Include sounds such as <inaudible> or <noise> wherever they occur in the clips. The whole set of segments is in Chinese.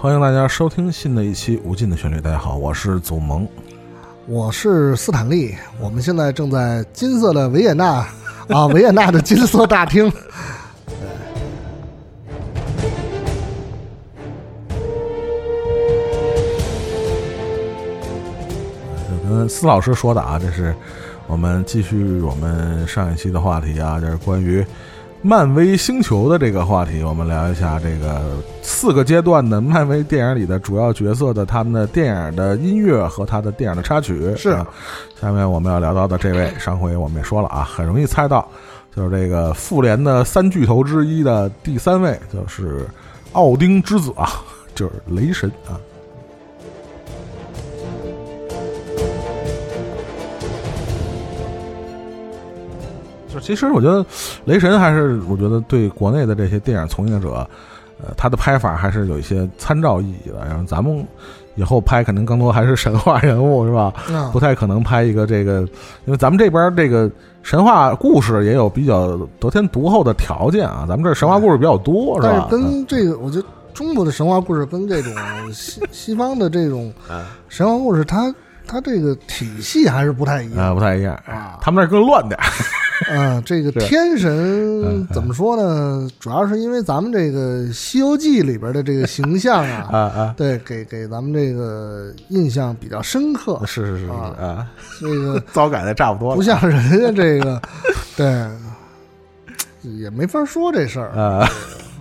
欢迎大家收听新的一期《无尽的旋律》。大家好，我是祖萌，我是斯坦利。我们现在正在金色的维也纳 <laughs> 啊，维也纳的金色大厅。就跟司老师说的啊，这是我们继续我们上一期的话题啊，就是关于。漫威星球的这个话题，我们聊一下这个四个阶段的漫威电影里的主要角色的他们的电影的音乐和他的电影的插曲。是，下面我们要聊到的这位，<clears throat> 上回我们也说了啊，很容易猜到，就是这个复联的三巨头之一的第三位，就是奥丁之子啊，就是雷神啊。其实我觉得，雷神还是我觉得对国内的这些电影从业者，呃，他的拍法还是有一些参照意义的。然后咱们以后拍肯定更多还是神话人物，是吧？不太可能拍一个这个，因为咱们这边这个神话故事也有比较得天独厚的条件啊。咱们这神话故事比较多，是吧？跟这个，我觉得中国的神话故事跟这种西 <laughs> 西方的这种神话故事，它它这个体系还是不太一样，不太一样啊。他们那更乱点。<laughs> <laughs> 啊，这个天神怎么说呢？主要是因为咱们这个《西游记》里边的这个形象啊，<laughs> 啊啊，对，给给咱们这个印象比较深刻。是是是啊，这个 <laughs> 糟改的差不多了，不像人家这个，对，也没法说这事儿啊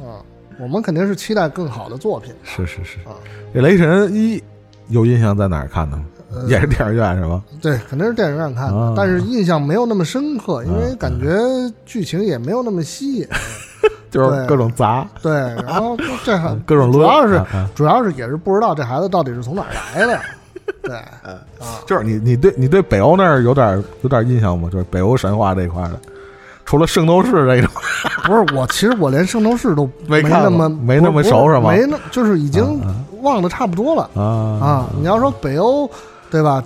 啊。我们肯定是期待更好的作品。是是是啊，这《雷神一》有印象在哪儿看的吗？<laughs> 也是电影院是吧？对，肯定是电影院看的，但是印象没有那么深刻，因为感觉剧情也没有那么吸引，就是各种砸。对，然后这还 <laughs> 各种主要是主要是也是不知道这孩子到底是从哪儿来的。<laughs> 对，啊，就是你你对你对北欧那儿有点有点印象吗？就是北欧神话这一块的，除了圣斗士这种，不是我，其实我连圣斗士都没那么没那么熟是吗？没那，就是已经忘的差不多了啊啊！你要说北欧。对吧？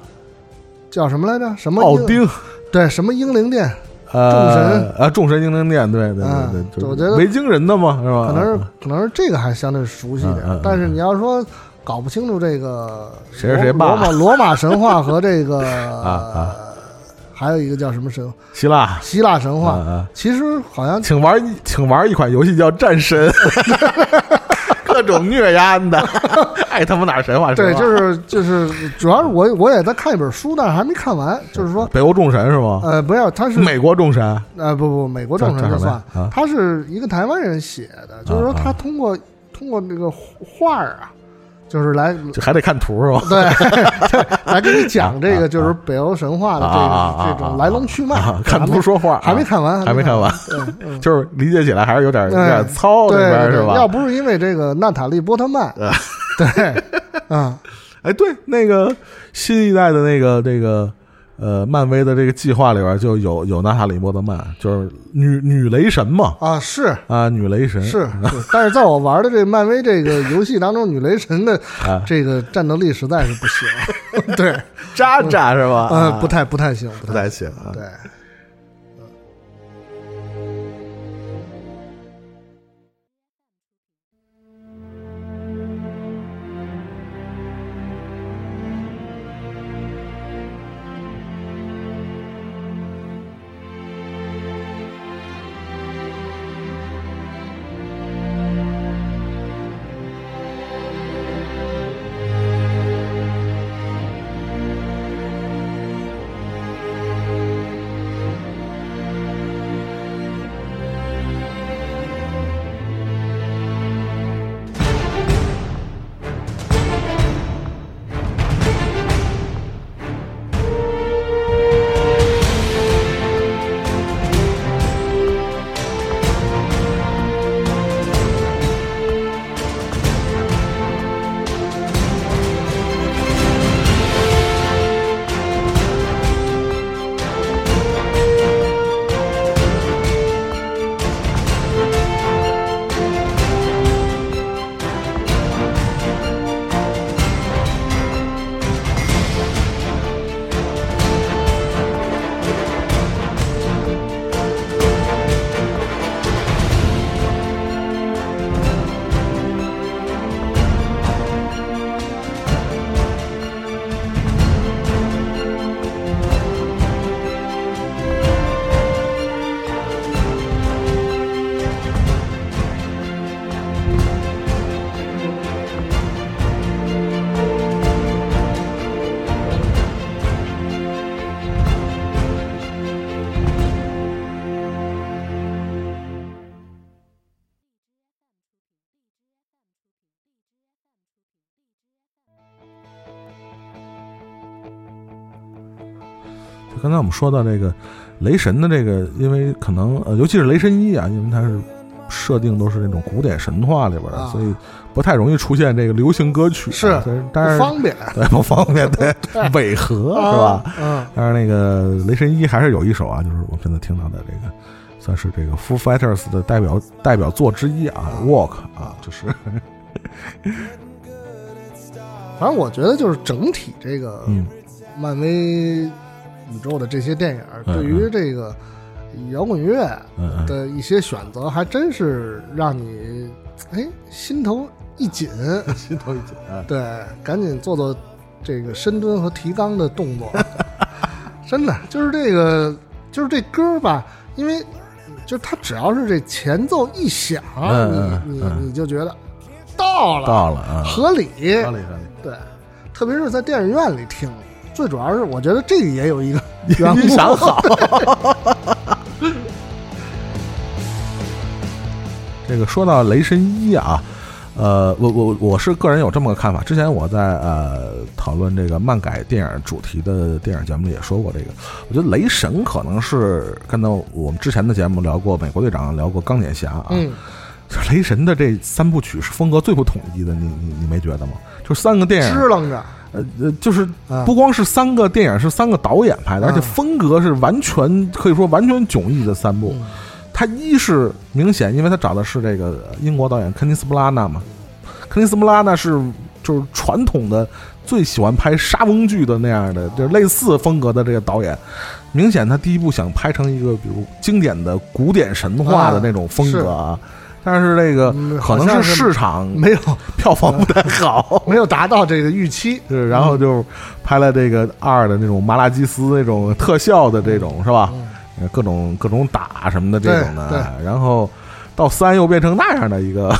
叫什么来着？什么奥丁？<laughs> 对，什么英灵殿？呃，众神啊，众神英灵殿，对对对对，我觉得维京人的嘛，是吧？可能是可能是这个还相对熟悉点，但是你要说搞不清楚这个谁是谁罗马罗马神话和这个 <laughs> 啊，还有一个叫什么神？希腊希腊神话，其实好像请玩请玩一款游戏叫战神。<laughs> 各种虐压的，<laughs> 爱他妈哪神话？对，就是就是，主要是我我也在看一本书，但是还没看完。就是说，北欧众神是吗？呃，不要，他是美国众神。呃，不不，美国众神就算。他是一个台湾人写的，就是说他通过通过那个画儿啊。就是来，就还得看图是吧？<laughs> 对，<laughs> 来给你讲这个，就是北欧神话的这个这种来龙去脉。看图说话，还没看完，还没看完。就是理解起来还是有点有点糙，这边是吧？要不是因为这个娜塔莉波特曼，对，啊，<laughs> 哎，对，那个新一代的那个这个。呃，漫威的这个计划里边就有有娜塔莉波特曼，就是女女雷神嘛。啊，是啊，女雷神 <laughs> 是。但是在我玩的这漫威这个游戏当中，女雷神的这个战斗力实在是不行。<laughs> 对，渣渣是吧？呃，不太不太行，不太行。对。们说到这个雷神的这个，因为可能呃，尤其是雷神一啊，因为它是设定都是那种古典神话里边的，所以不太容易出现这个流行歌曲。是，但是方便，<laughs> 对不方便，对 <laughs> 违和是吧？嗯。但是那个雷神一还是有一首啊，就是我现在听到的这个，算是这个 Foo Fighters 的代表代表作之一啊，Walk 啊，就是。反正我觉得就是整体这个漫威宇宙的这些电影，对于这个摇滚乐的一些选择，还真是让你哎心头一紧，<laughs> 心头一紧。<laughs> 对，赶紧做做这个深蹲和提肛的动作。<laughs> 真的就是这个，就是这歌吧，因为就它只要是这前奏一响，你你你就觉得。到了，到了啊，合理，合理，合理。对，特别是在电影院里听，最主要是我觉得这个也有一个 <laughs> 缘故。<laughs> 想好。<laughs> 这个说到雷神一啊，呃，我我我是个人有这么个看法。之前我在呃讨论这个漫改电影主题的电影节目里也说过这个，我觉得雷神可能是看到我们之前的节目聊过美国队长，聊过钢铁侠啊。雷神的这三部曲是风格最不统一的，你你你没觉得吗？就三个电影支棱着，呃呃，就是不光是三个电影，是三个导演拍的，而且风格是完全可以说完全迥异的三部。他一是明显，因为他找的是这个英国导演肯尼斯布拉纳嘛，肯尼斯布拉纳是就是传统的最喜欢拍沙翁剧的那样的，就是类似风格的这个导演。明显他第一部想拍成一个比如经典的古典神话的那种风格啊。但是这个可能是市场没有 <laughs> 票房不太好，<laughs> 没有达到这个预期，<laughs> 对然后就拍了这个二的那种麻辣鸡丝那种特效的这种是吧？各种各种打什么的这种的，然后到三又变成那样的一个，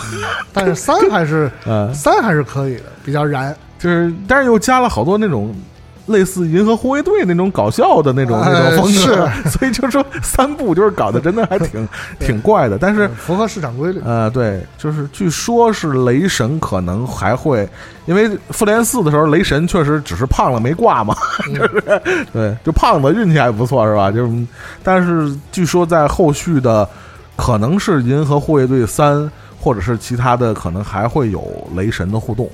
但是三还是呃三还是可以的，比较燃，就是但是又加了好多那种。类似银河护卫队那种搞笑的那种那种风格，<laughs> 所以就说三部就是搞得真的还挺 <laughs> 挺怪的，但是符合市场规律。呃，对，就是据说是雷神可能还会，因为复联四的时候雷神确实只是胖了没挂嘛，就是 <laughs> 对，就胖子运气还不错是吧？就是，但是据说在后续的可能是银河护卫队三或者是其他的，可能还会有雷神的互动。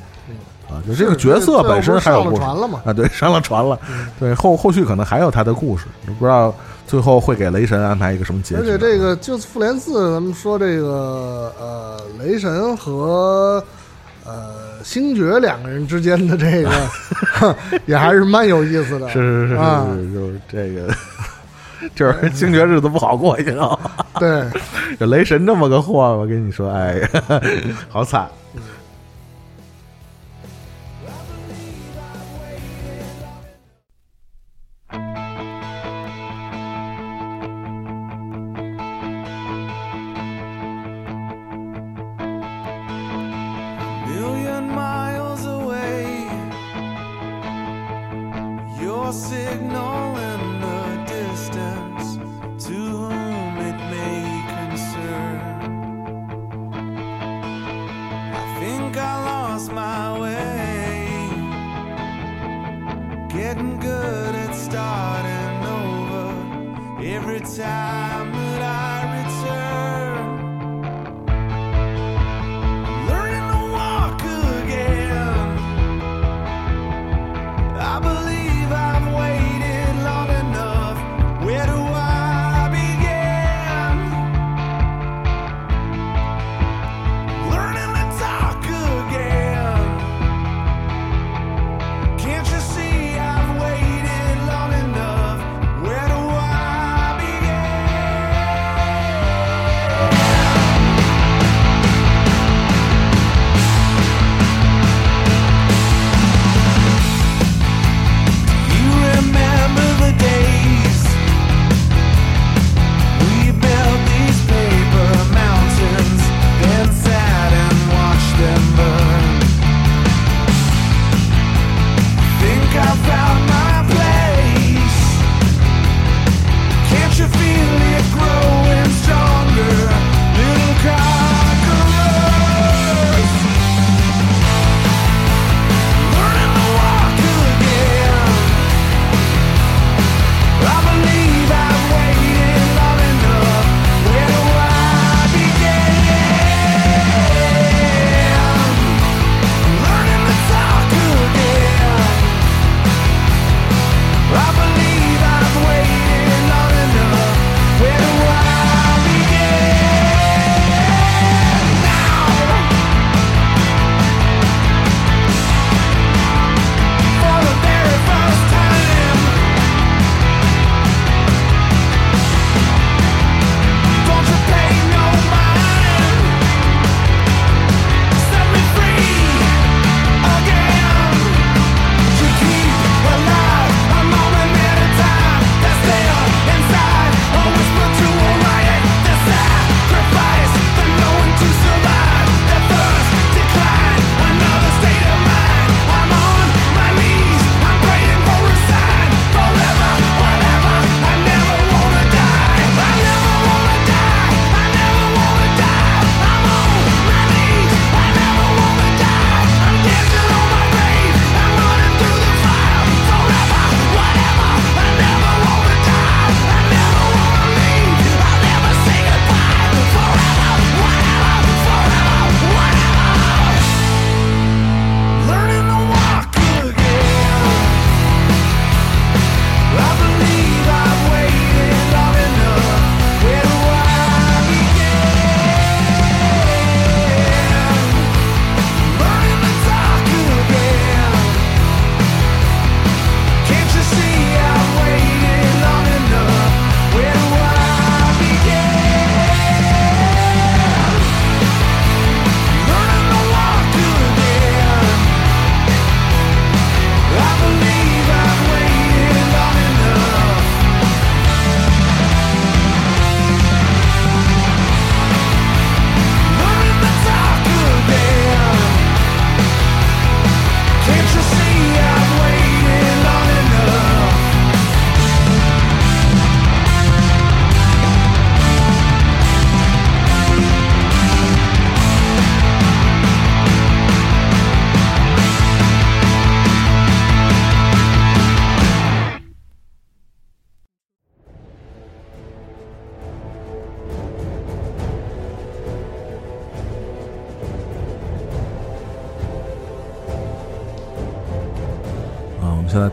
啊，就这个角色本身还有故事啊，对，上了船了，对后后续可能还有他的故事，不知道最后会给雷神安排一个什么结局。而且这个就是复联四，咱们说这个呃，雷神和呃星爵两个人之间的这个 <laughs> 也还是蛮有意思的。是是是是，就是这个，就是星爵日子不好过，你知道吗？对，<laughs> 这雷神这么个货，我跟你说，哎，好惨。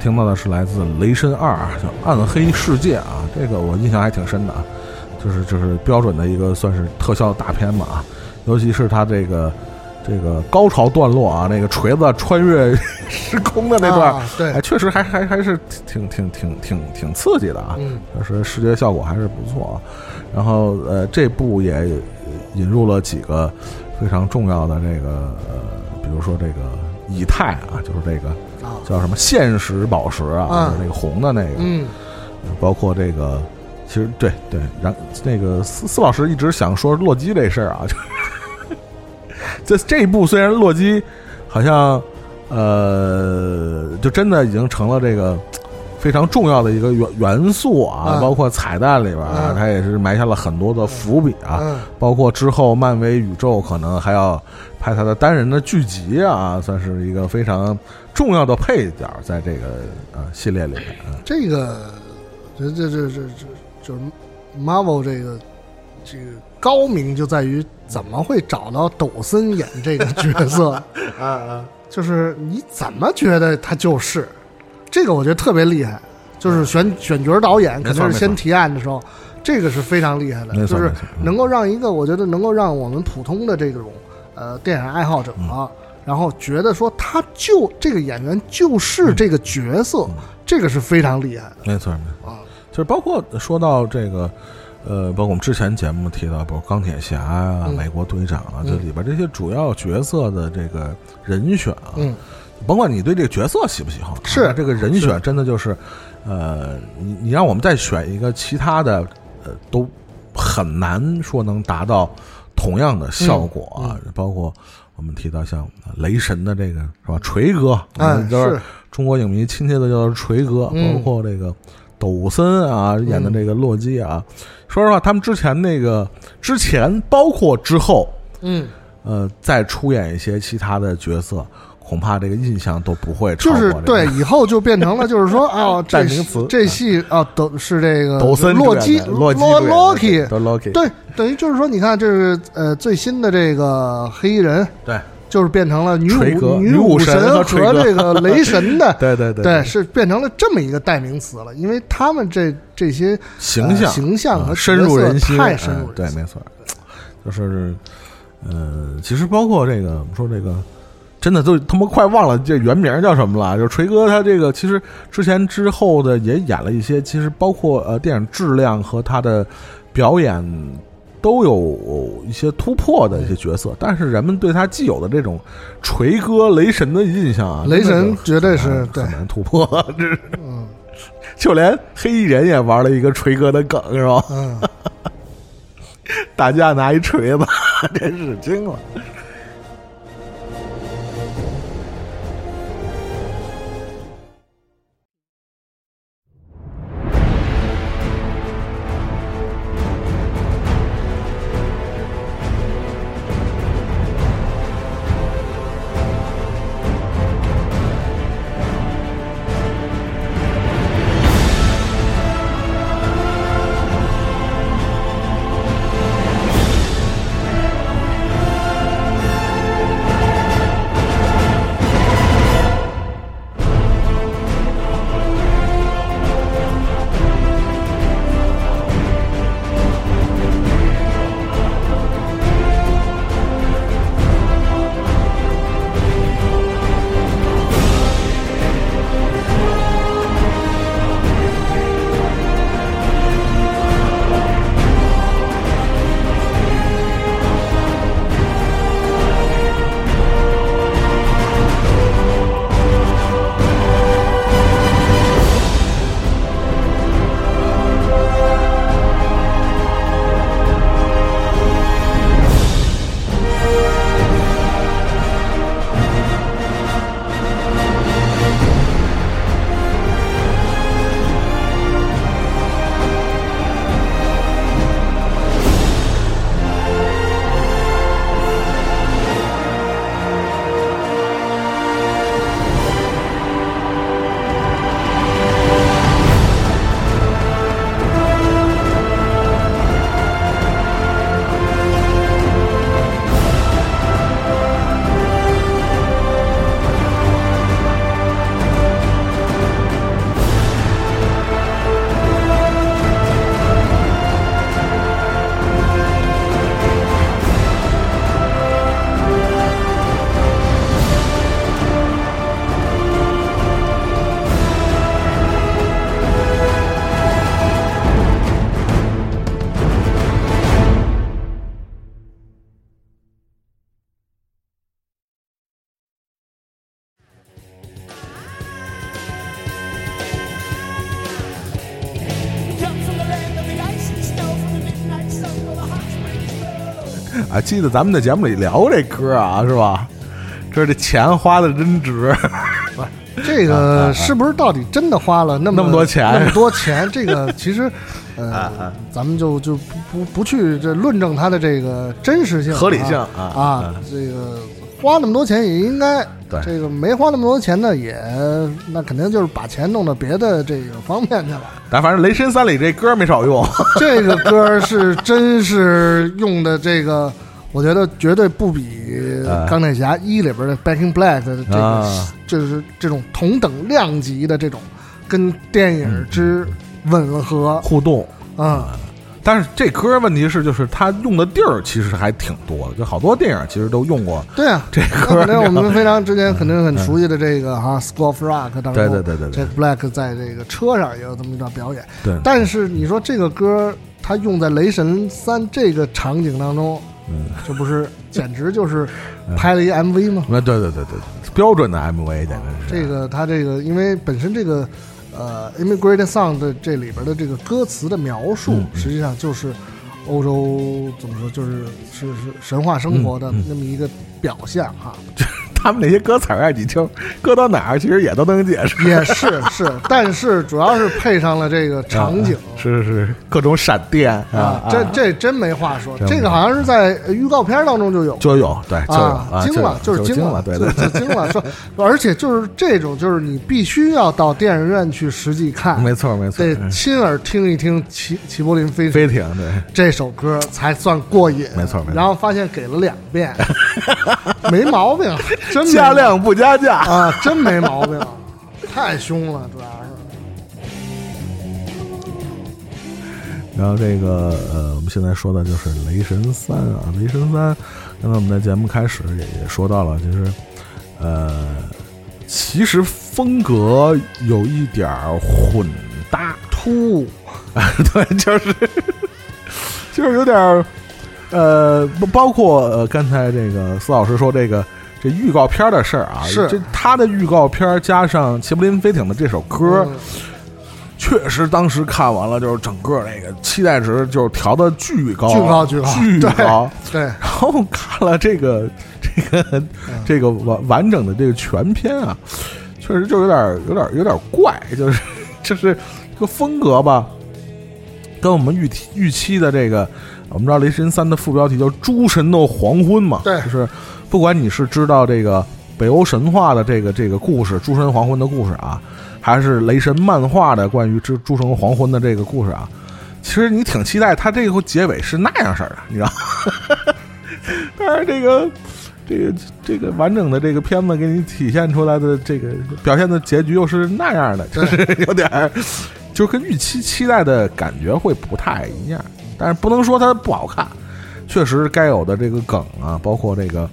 听到的是来自《雷神二》，叫《暗黑世界》啊，这个我印象还挺深的啊，就是就是标准的一个算是特效大片嘛啊，尤其是它这个这个高潮段落啊，那个锤子穿越时空的那段，啊对哎，确实还还还是挺挺挺挺挺刺激的啊，嗯就是视觉效果还是不错啊。然后呃，这部也引入了几个非常重要的这个呃，比如说这个以太啊，就是这个啊叫什么现实宝石啊，嗯就是那个红的那个，嗯包括这个。其实对对，然那个司司老师一直想说洛基这事儿啊，就 <laughs> 这这一部虽然洛基好像呃，就真的已经成了这个非常重要的一个元元素啊，嗯包括彩蛋里边啊，嗯它也是埋下了很多的伏笔啊，嗯包括之后漫威宇宙可能还要拍他的单人的剧集啊，算是一个非常重要的配角，在这个呃系列里面。啊这个这这这这这就是 Marvel 这个这个高明就在于怎么会找到抖森演这个角色，啊啊！就是你怎么觉得他就是这个，我觉得特别厉害。就是选选角导演肯定是先提案的时候，这个是非常厉害的，就是能够让一个我觉得能够让我们普通的这种呃电影爱好者、嗯。然后觉得说他就这个演员就是这个角色，嗯这个是非常厉害的。没错没错，啊。就是包括说到这个。呃，包括我们之前节目提到，包括钢铁侠啊、嗯。美国队长啊，嗯这里边这些主要角色的这个人选啊，嗯，甭管你对这个角色喜不喜欢啊，是这个人选真的就是，呃，你你让我们再选一个其他的，呃，都很难说能达到同样的效果嗯。啊。包括我们提到像雷神的这个是吧，锤哥，中国影迷亲切的叫做锤哥，嗯包括这个抖森啊演的这个洛基啊，说实话，他们之前那个之前包括之后，嗯，呃，再出演一些其他的角色，恐怕这个印象都不会超就是过这个。对，以后就变成了就是说 <laughs> 啊，这代名词这戏啊都是这个洛基洛基洛主演的 Loki，都 Loki 对，等于就是说，你看这是呃最新的这个黑衣人，对。就是变成了女武女女武神神和这个雷神的，<laughs> 对对对对，是变成了这么一个代名词了，因为他们这这些形象呃形象和啊深入人心，太深入嗯对，没错，就是呃，其实包括这个我们说这个。真的都他妈快忘了这原名叫什么了。就是锤哥他这个其实之前之后的也演了一些，其实包括呃电影质量和他的表演都有一些突破的一些角色，但是人们对他既有的这种锤哥雷神的印象啊，雷神绝对是很难对很难突破，这是嗯就连黑衣人也玩了一个锤哥的梗是吧？嗯，<laughs> 打架拿一锤子，<laughs> 真是惊了。啊，记得咱们在节目里聊过这歌啊，是吧？这这钱花的真值，<laughs> 这个是不是到底真的花了那么 <laughs> 那么多钱？那么多钱，这个 <laughs> 其实，呃，咱们就就不不不去这论证它的这个真实性、合理性啊。这个花那么多钱也应该，对。这个没花那么多钱呢，也那肯定就是把钱弄到别的这个方面去了。但反正《雷神三》里这歌没少用，这个歌是真是用的这个，我觉得绝对不比哎《钢铁侠一》里边的《Back in Black》的这个，啊。就是这种同等量级的这种跟电影之吻合。互动。啊、但是这歌问题是，就是他用的地儿其实还挺多的，就好多电影其实都用过对啊，这那歌。肯定我们非常之前肯定很熟悉的这个哈《School of Rock》当中，对对对对对 Jack Black 在这个车上也有这么一段表演。对，但是你说这个歌它用在《雷神三》这个场景当中，嗯，这不是简直就是拍了一 MV 吗？那对对对对，标准的 MV 简直是这个他这个，因为本身这个呃《Immigrant Song》的这里边的这个歌词的描述，实际上就是欧洲怎么说，就是是是神话生活的那么一个表象哈。<laughs> 他们那些歌词儿啊，你听搁到哪儿，其实也都能解释。也是是，但是主要是配上了这个场景。是是是，各种闪电啊，这这真没话说，这个好像是在呃预告片当中就有，就有对，就有啊，惊了，就是惊了，对对就就惊了。说，而且就是这种，就是你必须要到电影院去实际看，没错没错，得亲耳听一听齐齐柏林飞飞艇对，这首歌才算过瘾。没错没错然后发现给了两遍，<laughs> <laughs> 没毛病，真加量不加价，啊，真没毛病，太凶了，主要是。然后这个呃，我们现在说的就是《雷神三》啊，《雷神三》，刚才我们在节目开始也也说到了，就是呃，其实风格有一点儿混搭，突兀，<laughs> 对，就是 <laughs> 就是有点儿呃，不包括呃，刚才这个司老师说这个这预告片的事儿啊，是这他的预告片加上齐柏林飞艇的这首歌，嗯确实当时看完了，就是整个那个期待值就是调的巨高，巨高巨高巨对高。对，然后看了这个这个这个完完整的这个全片啊，确实就有点有点有点怪，就是就是这个风格吧，跟我们预期预期的这个，我们知道《雷神三》的副标题叫“诸神的黄昏”嘛，对就是不管你是知道这个北欧神话的这个这个故事，诸神黄昏的故事啊，还是雷神漫画的关于诸诸神黄昏的这个故事啊，其实你挺期待它这个结尾是那样式儿的，你知道吗？<laughs> 但是这个这个这个完整的这个片子给你体现出来的这个表现的结局又是那样的，就是有点儿，就跟预期期待的感觉会不太一样。但是不能说它不好看，确实该有的这个梗啊，包括这个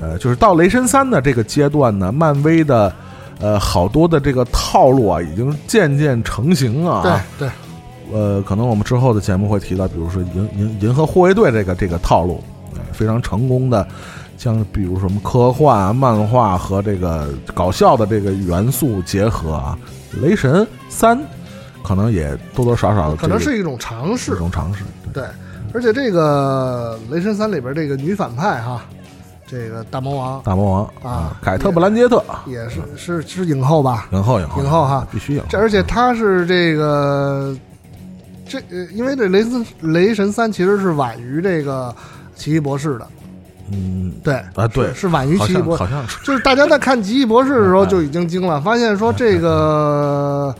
呃，就是到雷神三的这个阶段呢，漫威的呃好多的这个套路啊，已经渐渐成型啊。对对，呃，可能我们之后的节目会提到，比如说银银银河护卫队这个这个套路，呃非常成功的将比如什么科幻啊、漫画和这个搞笑的这个元素结合啊，雷神三可能也多多少少可能是一种尝试。一。种尝试，对。对，而且这个《雷神三》里边这个女反派哈，这个大魔王。大魔王啊凯特·布兰杰特。也是是是影后吧？影后影后影后哈。必须影后。这而且他是这个这呃，因为这雷神雷神三其实是晚于这个奇异博士的，嗯对。啊对。是是晚于奇异博士。好像是。<laughs> 就是大家在看奇异博士的时候嗯就已经惊了，发现说这个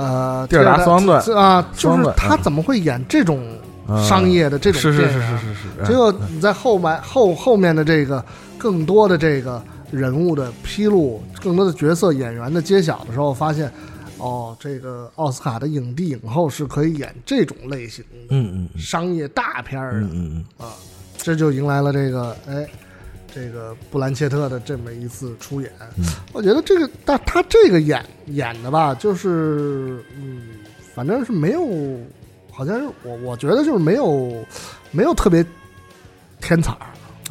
呃，蒂尔达斯旺顿啊，就是他怎么会演这种嗯。商业的这种是是是电影啊？是是是，结果你在后面后后面的这个更多的这个人物的披露，更多的角色演员的揭晓的时候，发现哦，这个奥斯卡的影帝影后是可以演这种类型的嗯嗯嗯。商业大片儿的嗯嗯嗯，啊，这就迎来了这个哎。这个布兰切特的这么一次出演，嗯。我觉得这个，但他这个演演的吧，就是嗯，反正是没有，好像是我我觉得就是没有没有特别天才，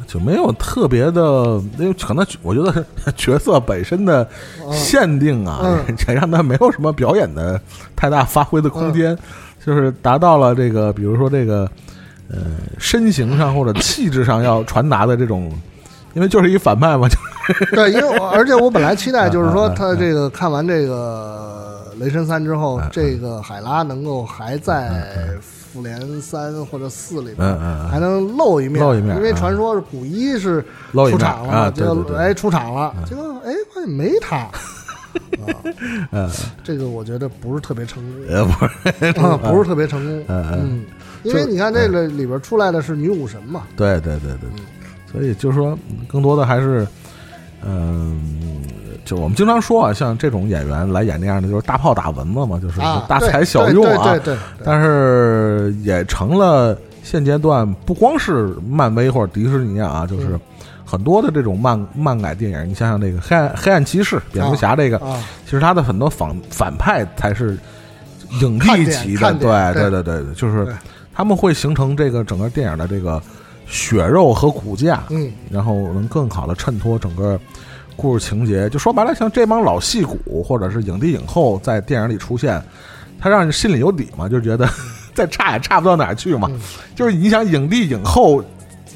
就没有特别的，因为可能我觉得角色本身的嗯。限定啊，<laughs> 嗯也让他没有什么表演的太大发挥的空间，就是达到了这个，比如说这个，呃身形上或者气质上要传达的这种，因为就是一反派嘛，就 <laughs> 对，因为我而且我本来期待就是说他这个看完这个雷神三之后嗯，这个海拉能够还在复联三或者四里边嗯嗯还能露一面，露一面因为嗯传说是古一是露出场了，啊，对对对，结果哎出场了，结果哎发现没他，<laughs> 这个我觉得不是特别成功，呃不是，<laughs> 啊，不是特别成功，嗯嗯嗯，因为你看这个里边出来的是女武神嘛，对对对对，所以就是说，更多的还是，嗯、就我们经常说啊，像这种演员来演那样的，就是大炮打蚊子嘛，就是啊，大材小用啊。对对对对，对。但是也成了现阶段不光是漫威或者迪士尼啊，就是嗯很多的这种漫漫改电影，你想想那个黑暗黑暗骑士、蝙蝠侠这个，啊，其实他的很多反反派才是影帝级的，对对对对对，就是他们会形成这个整个电影的这个血肉和骨架，嗯然后能更好的衬托整个故事情节。就说白了，像这帮老戏骨或者是影帝影后在电影里出现，他让你心里有底嘛，就觉得 <laughs> 再差也差不到哪儿去嘛。嗯就是你想影帝影后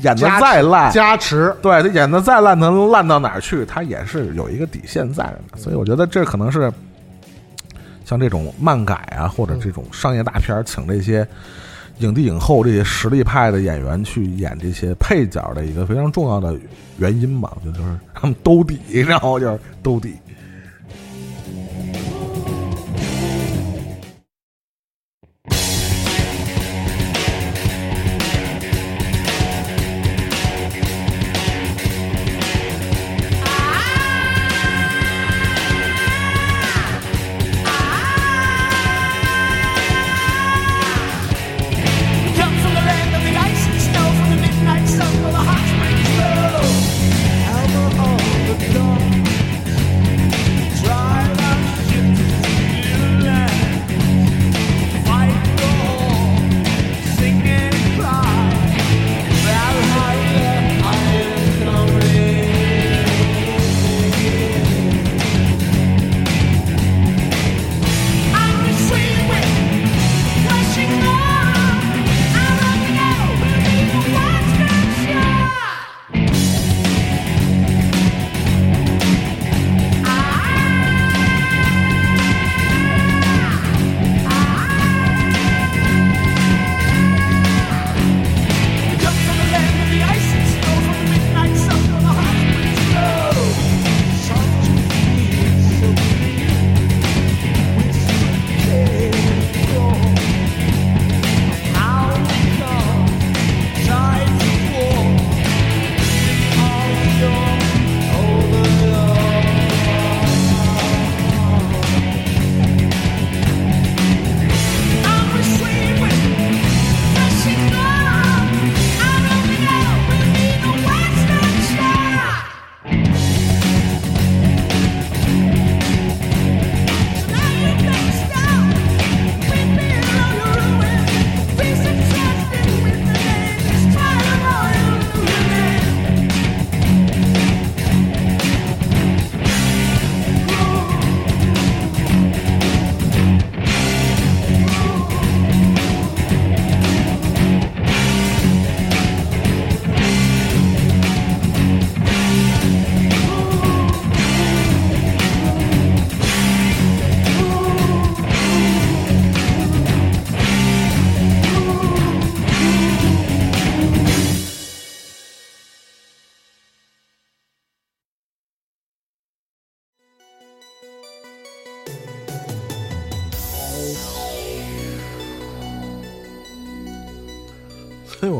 演的再烂，加持，对他演的再烂，能烂到哪儿去？他也是有一个底线在的，所以我觉得这可能是像这种漫改啊，或者这种商业大片儿，请这些影帝影后这些实力派的演员去演这些配角的一个非常重要的原因吧。我觉得就是他们兜底，<laughs> 然后就是兜底。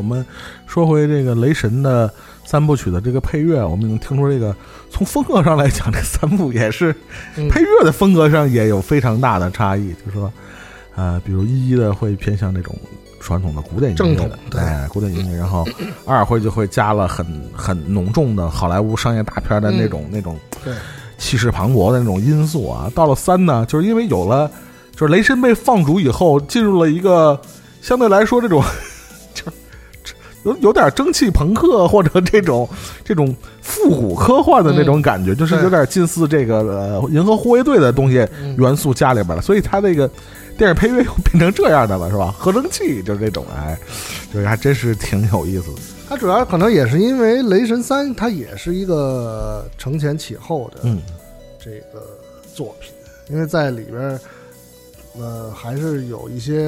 们说回这个雷神的三部曲的这个配乐，我们能听出这个从风格上来讲，这三部也是 <laughs> 嗯配乐的风格上也有非常大的差异。就是说，呃，比如一一的会偏向那种传统的古典音乐正统的，对哎，古典音乐，然后二会就会加了很很浓重的好莱坞商业大片的那种、那种气势磅礴的那种因素啊。到了三呢，就是因为有了，就是雷神被放逐以后，进入了一个相对来说这种就是有有点蒸汽朋克或者这种这种复古科幻的那种感觉，就是有点近似这个呃银河护卫队的东西嗯元素加里边了，所以它那个电影配乐又变成这样的了，是吧？合成器就是这种，哎，这还真是挺有意思的。它主要可能也是因为《雷神三》，它也是一个承前启后的嗯这个作品，因为在里边，呃，还是有一些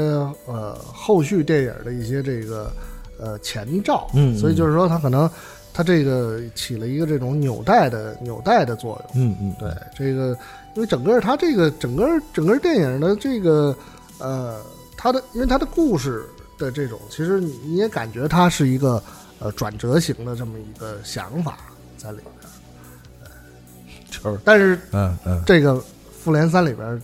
呃后续电影的一些这个呃前兆，嗯嗯所以就是说它可能它这个起了一个这种纽带的纽带的作用。嗯嗯，对这个，因为整个它这个整个整个电影的这个呃，它的因为它的故事的这种，其实你你也感觉它是一个呃转折型的这么一个想法在里边。就是 <laughs> 但是嗯嗯这个复联三里边，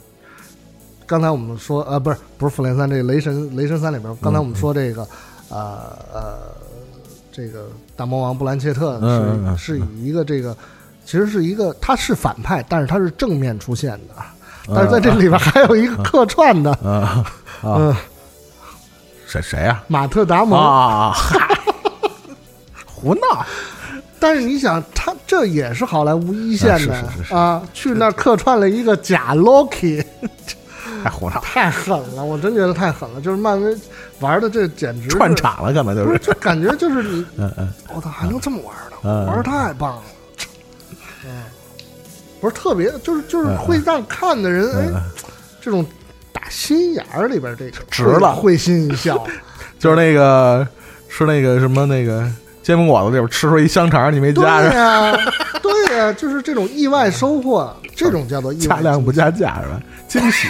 刚才我们说呃不是不是复联三，这个雷神雷神三里边，刚才我们说这个呃呃这个大魔王布兰切特是是以一个这个其实是一个他是反派，但是他是正面出现的，但是在这里边还有一个客串的，啊啊，嗯，谁谁呀？马特达蒙。啊，<laughs> 胡闹！但是你想，他这也是好莱坞一线的啊，去那儿客串了一个假 Loki，<laughs> 太胡闹，太狠了，我真觉得太狠了。就是漫威玩的这简直串场了，干嘛就不是，就感觉就是你，<laughs> 嗯嗯。我操，还能这么玩呢？嗯。玩的太棒了，嗯，不是特别，就是就是嗯会让看的人嗯哎，这种打心眼儿里边这个值了会会心一笑，<laughs> 就是那个吃那个什么那个煎饼果子里边吃出一香肠，你没对加上，呀，对呀，就是这种意外收获，这种叫做加量不加价是吧？<laughs> 惊喜，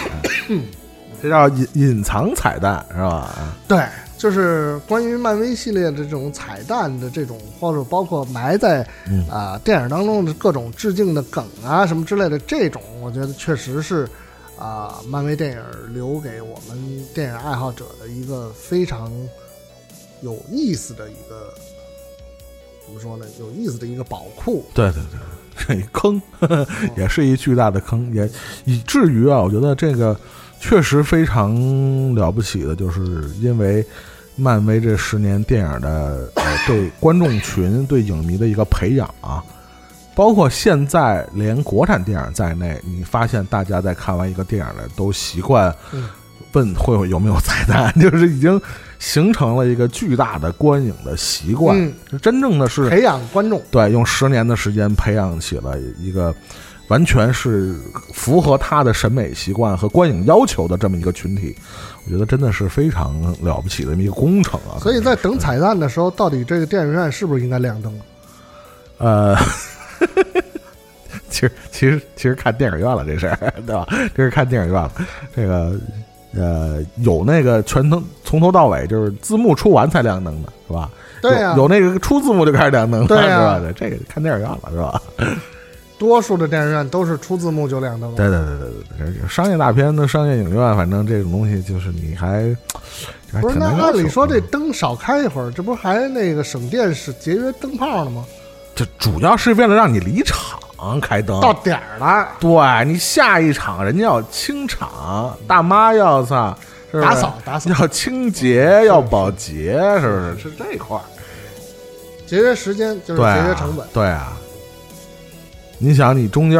<clears throat> 这叫隐隐藏彩蛋是吧？对，就是关于漫威系列的这种彩蛋的这种，或者包括埋在嗯啊、电影当中的各种致敬的梗啊什么之类的，这种我觉得确实是啊、漫威电影留给我们电影爱好者的一个非常有意思的一个怎么说呢？有意思的一个宝库。对对对，这 <laughs> 一坑也是一巨大的坑，也以至于啊，我觉得这个确实非常了不起的，就是因为漫威这十年电影的呃对观众群、对影迷的一个培养啊，包括现在连国产电影在内，你发现大家在看完一个电影呢，都习惯嗯。问会有有没有彩蛋，<laughs> 就是已经形成了一个巨大的观影的习惯，嗯真正的是培养观众，对，用十年的时间培养起了一个完全是符合他的审美习惯和观影要求的这么一个群体，我觉得真的是非常了不起的这么一个工程啊！所以在等彩蛋的时候，到底这个电影院是不是应该亮灯？呃，<laughs> 其实其实其实看电影院了这事儿，对吧？这是看电影院了，这个呃有那个全程从头到尾就是字幕出完才亮灯的，是吧？对呀、有有那个出字幕就开始亮灯了，对吧？对，这个看电影院了，是吧？<laughs> 多数的电影院都是出字幕就亮灯了。对对对对对商业大片的商业影院，反正这种东西就是你还还不是，那按理说这嗯灯少开一会儿，这不还那个省电是节约灯泡呢吗？这主要是为了让你离场开灯。到点儿了，对你下一场人家要清场，大妈要啥，是不是打扫打扫，要清洁要保洁，是不是？是这块儿，节约时间就是对啊节约成本。对啊。你想，你中间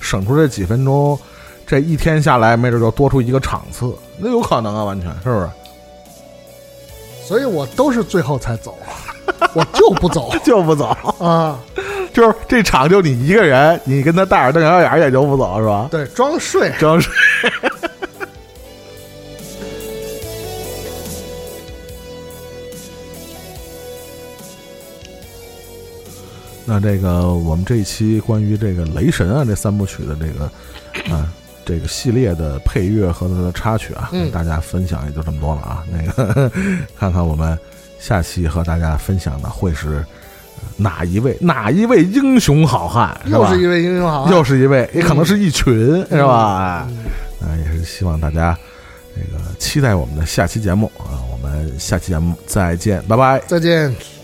省出这几分钟，这一天下来，没准就多出一个场次，那有可能啊，完全是不是？所以我都是最后才走，我就不走 <laughs> 就不走，啊。就是这场就你一个人，你跟他大眼瞪小眼也就不走是吧？对，装睡。装睡。<laughs> 那这个我们这一期关于这个雷神啊这三部曲的这个啊这个系列的配乐和它的插曲啊，嗯跟大家分享也就这么多了啊。那个 <laughs> 看看我们下期和大家分享的会是哪一位哪一位英雄好汉，是吧又是一位英雄好汉，又是一位，也可能是一群，是吧？嗯啊，也是希望大家这个期待我们的下期节目啊，我们下期节目再见，拜拜。再见。